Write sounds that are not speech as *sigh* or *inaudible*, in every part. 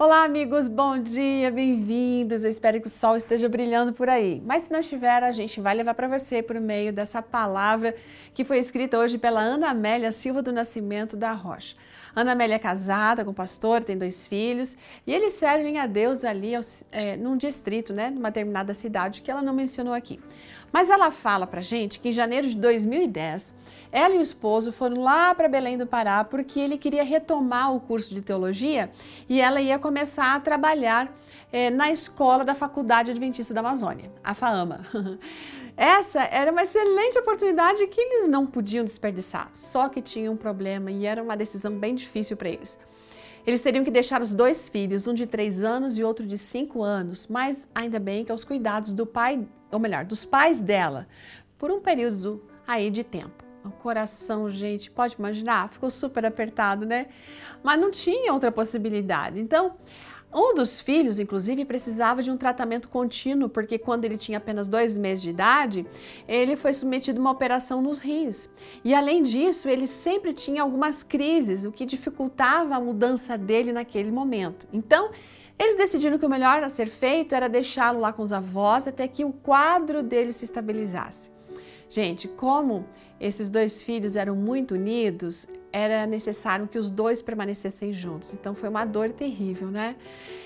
Olá, amigos, bom dia, bem-vindos. Eu espero que o sol esteja brilhando por aí. Mas se não estiver, a gente vai levar para você por meio dessa palavra que foi escrita hoje pela Ana Amélia Silva do Nascimento da Rocha. Ana Amélia é casada com o pastor, tem dois filhos e eles servem a Deus ali é, num distrito, né, numa determinada cidade que ela não mencionou aqui. Mas ela fala pra gente que em janeiro de 2010, ela e o esposo foram lá para Belém do Pará porque ele queria retomar o curso de teologia e ela ia começar a trabalhar é, na escola da Faculdade Adventista da Amazônia, a FAAMA. *laughs* Essa era uma excelente oportunidade que eles não podiam desperdiçar, só que tinha um problema e era uma decisão bem difícil para eles. Eles teriam que deixar os dois filhos, um de três anos e outro de cinco anos, mas ainda bem que aos cuidados do pai, ou melhor, dos pais dela, por um período aí de tempo. O coração, gente, pode imaginar, ficou super apertado, né? Mas não tinha outra possibilidade. Então, um dos filhos, inclusive, precisava de um tratamento contínuo, porque quando ele tinha apenas dois meses de idade, ele foi submetido a uma operação nos rins. E além disso, ele sempre tinha algumas crises, o que dificultava a mudança dele naquele momento. Então, eles decidiram que o melhor a ser feito era deixá-lo lá com os avós até que o quadro dele se estabilizasse. Gente, como esses dois filhos eram muito unidos, era necessário que os dois permanecessem juntos. Então foi uma dor terrível, né?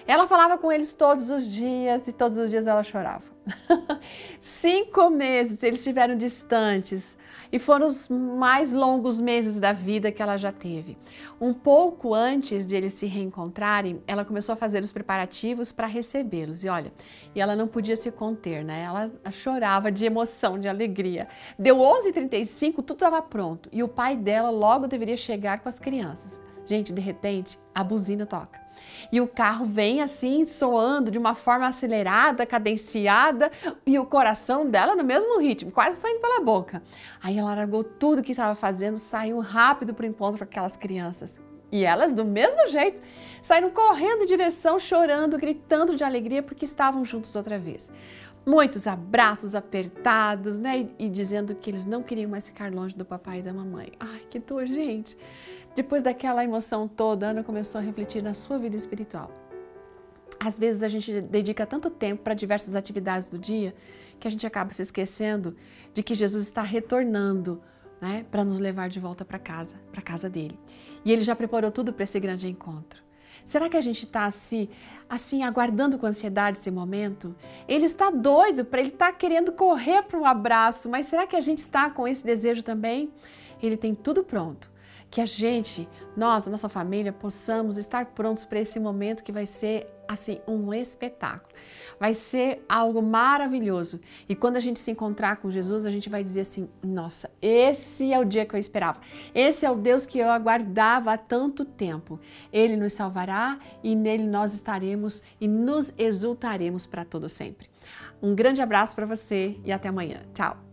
Ela falava com eles todos os dias e todos os dias ela chorava. *laughs* Cinco meses eles estiveram distantes e foram os mais longos meses da vida que ela já teve. Um pouco antes de eles se reencontrarem, ela começou a fazer os preparativos para recebê-los. E olha, e ela não podia se conter, né? Ela chorava de emoção, de alegria. Deu 11h35, tudo estava pronto e o pai dela logo deveria chegar com as crianças. Gente, de repente, a buzina toca. E o carro vem assim, soando de uma forma acelerada, cadenciada, e o coração dela no mesmo ritmo, quase saindo pela boca. Aí ela largou tudo que estava fazendo, saiu rápido para o encontro com aquelas crianças. E elas, do mesmo jeito, saíram correndo em direção, chorando, gritando de alegria porque estavam juntos outra vez. Muitos abraços apertados, né? E, e dizendo que eles não queriam mais ficar longe do papai e da mamãe. Ai, que dor, gente! Depois daquela emoção toda, Ana começou a refletir na sua vida espiritual. Às vezes a gente dedica tanto tempo para diversas atividades do dia que a gente acaba se esquecendo de que Jesus está retornando né, para nos levar de volta para casa, para casa dele. E ele já preparou tudo para esse grande encontro. Será que a gente está assim, assim, aguardando com ansiedade esse momento? Ele está doido, ele está querendo correr para um abraço, mas será que a gente está com esse desejo também? Ele tem tudo pronto que a gente, nós, a nossa família, possamos estar prontos para esse momento que vai ser assim um espetáculo. Vai ser algo maravilhoso. E quando a gente se encontrar com Jesus, a gente vai dizer assim: "Nossa, esse é o dia que eu esperava. Esse é o Deus que eu aguardava há tanto tempo. Ele nos salvará e nele nós estaremos e nos exultaremos para todo sempre." Um grande abraço para você e até amanhã. Tchau.